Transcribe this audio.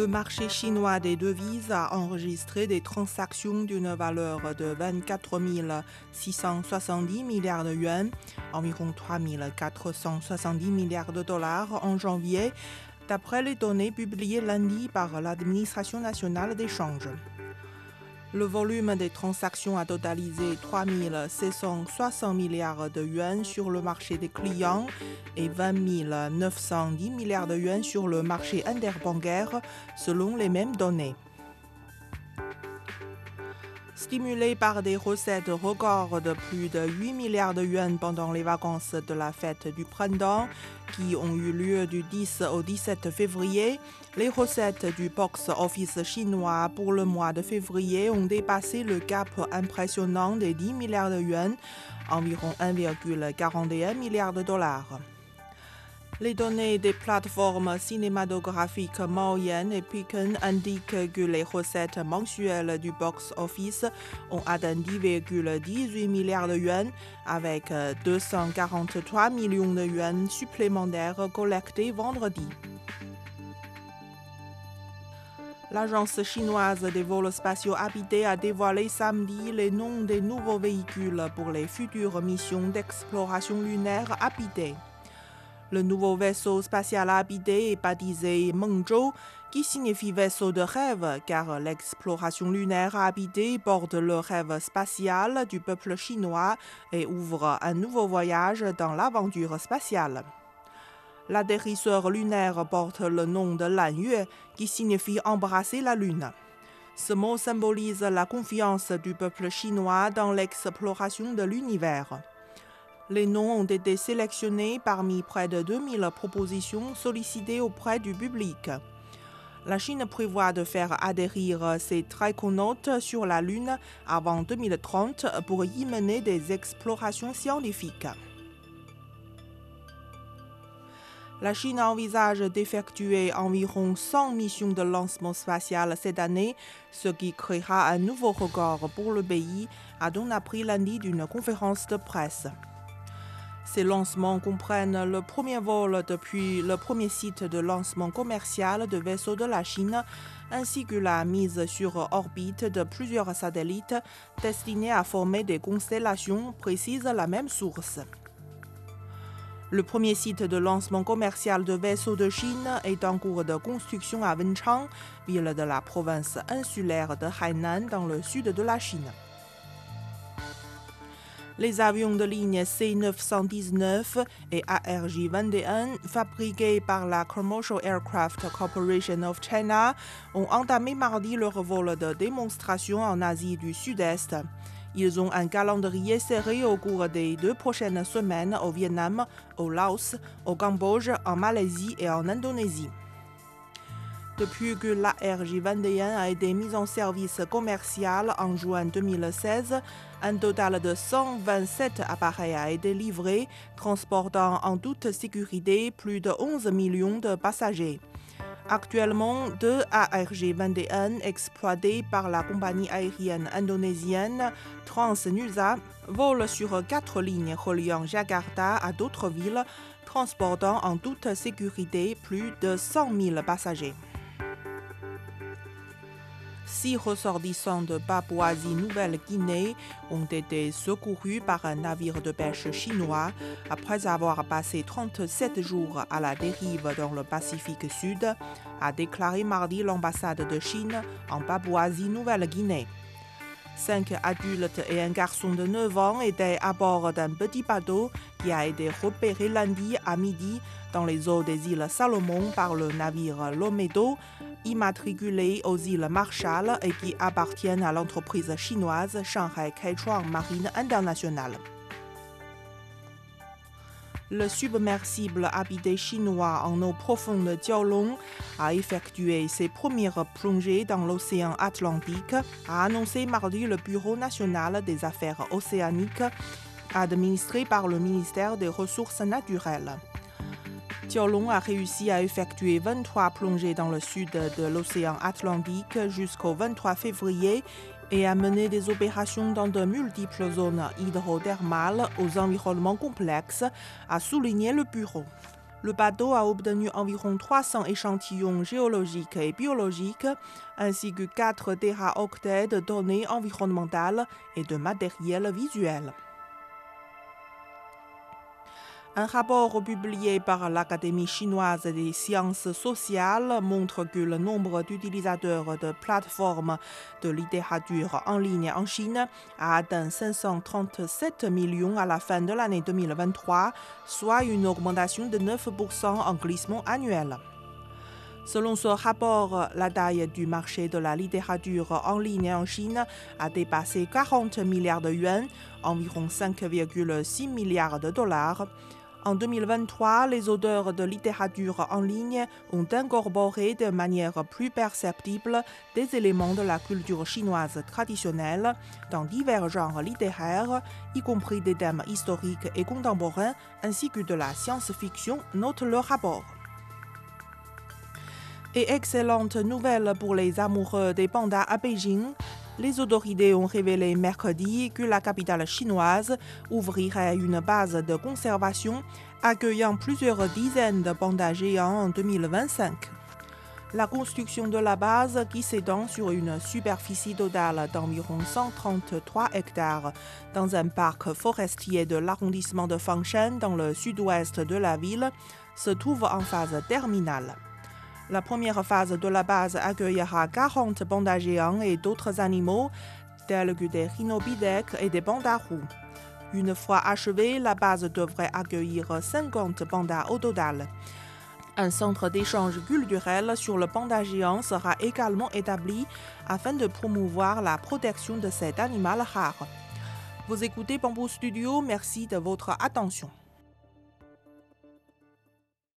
Le marché chinois des devises a enregistré des transactions d'une valeur de 24 670 milliards de yuan, environ 3 470 milliards de dollars en janvier, d'après les données publiées lundi par l'administration nationale d'échange. Le volume des transactions a totalisé 3 660 milliards de yuan sur le marché des clients et 20 910 milliards de yuan sur le marché interbancaire, selon les mêmes données. Stimulé par des recettes records de plus de 8 milliards de yuan pendant les vacances de la fête du printemps, qui ont eu lieu du 10 au 17 février, les recettes du box-office chinois pour le mois de février ont dépassé le cap impressionnant des 10 milliards de yuan, environ 1,41 milliard de dollars. Les données des plateformes cinématographiques Maoyan et Piken indiquent que les recettes mensuelles du box-office ont atteint 10,18 milliards de yuan, avec 243 millions de yuan supplémentaires collectés vendredi. L'agence chinoise des vols spatiaux habités a dévoilé samedi les noms des nouveaux véhicules pour les futures missions d'exploration lunaire habitée. Le nouveau vaisseau spatial habité est baptisé Mengzhou, qui signifie vaisseau de rêve, car l'exploration lunaire habitée porte le rêve spatial du peuple chinois et ouvre un nouveau voyage dans l'aventure spatiale. L'atterrisseur lunaire porte le nom de Lanyue, qui signifie embrasser la lune. Ce mot symbolise la confiance du peuple chinois dans l'exploration de l'univers. Les noms ont été sélectionnés parmi près de 2000 propositions sollicitées auprès du public. La Chine prévoit de faire adhérir ses triconautes sur la Lune avant 2030 pour y mener des explorations scientifiques. La Chine envisage d'effectuer environ 100 missions de lancement spatial cette année, ce qui créera un nouveau record pour le pays, a-t-on appris lundi d'une conférence de presse. Ces lancements comprennent le premier vol depuis le premier site de lancement commercial de vaisseaux de la Chine, ainsi que la mise sur orbite de plusieurs satellites destinés à former des constellations, précise la même source. Le premier site de lancement commercial de vaisseaux de Chine est en cours de construction à Wenchang, ville de la province insulaire de Hainan dans le sud de la Chine. Les avions de ligne C919 et ARJ-21 fabriqués par la Commercial Aircraft Corporation of China ont entamé mardi leur vol de démonstration en Asie du Sud-Est. Ils ont un calendrier serré au cours des deux prochaines semaines au Vietnam, au Laos, au Cambodge, en Malaisie et en Indonésie. Depuis que la RJ-21 a été mise en service commercial en juin 2016, un total de 127 appareils a été livré, transportant en toute sécurité plus de 11 millions de passagers. Actuellement, deux ARG-21 exploités par la compagnie aérienne indonésienne TransNusa volent sur quatre lignes reliant Jakarta à d'autres villes, transportant en toute sécurité plus de 100 000 passagers. Six ressortissants de Papouasie-Nouvelle-Guinée ont été secourus par un navire de pêche chinois après avoir passé 37 jours à la dérive dans le Pacifique Sud, a déclaré mardi l'ambassade de Chine en Papouasie-Nouvelle-Guinée. Cinq adultes et un garçon de 9 ans étaient à bord d'un petit bateau qui a été repéré lundi à midi dans les eaux des îles Salomon par le navire Lomedo, immatriculé aux îles Marshall et qui appartiennent à l'entreprise chinoise Shanghai Kaichuan Marine International. le submersible habité chinois en eau profonde Jiaolong a effectué ses premières plongées dans l'océan Atlantique, a annoncé mardi le Bureau national des affaires océaniques, administré par le ministère des Ressources naturelles. Jiaolong a réussi à effectuer 23 plongées dans le sud de l'océan Atlantique jusqu'au 23 février et a mené des opérations dans de multiples zones hydrothermales aux environnements complexes, a souligné le bureau. Le bateau a obtenu environ 300 échantillons géologiques et biologiques, ainsi que 4 téraoctets de données environnementales et de matériel visuel. Un rapport publié par l'Académie chinoise des sciences sociales montre que le nombre d'utilisateurs de plateformes de littérature en ligne en Chine a atteint 537 millions à la fin de l'année 2023, soit une augmentation de 9% en glissement annuel. Selon ce rapport, la taille du marché de la littérature en ligne en Chine a dépassé 40 milliards de yuan, environ 5,6 milliards de dollars. En 2023, les auteurs de littérature en ligne ont incorporé de manière plus perceptible des éléments de la culture chinoise traditionnelle dans divers genres littéraires, y compris des thèmes historiques et contemporains, ainsi que de la science-fiction, note le rapport. Et excellente nouvelle pour les amoureux des pandas à Beijing. Les autorités ont révélé mercredi que la capitale chinoise ouvrirait une base de conservation accueillant plusieurs dizaines de pandas géants en 2025. La construction de la base, qui s'étend sur une superficie totale d'environ 133 hectares dans un parc forestier de l'arrondissement de Fangshan dans le sud-ouest de la ville, se trouve en phase terminale. La première phase de la base accueillera 40 pandas géants et d'autres animaux, tels que des rhinopithèques et des pandas roux. Une fois achevée, la base devrait accueillir 50 pandas au. Un centre d'échange culturel sur le panda géant sera également établi afin de promouvoir la protection de cet animal rare. Vous écoutez Bamboo Studio, merci de votre attention.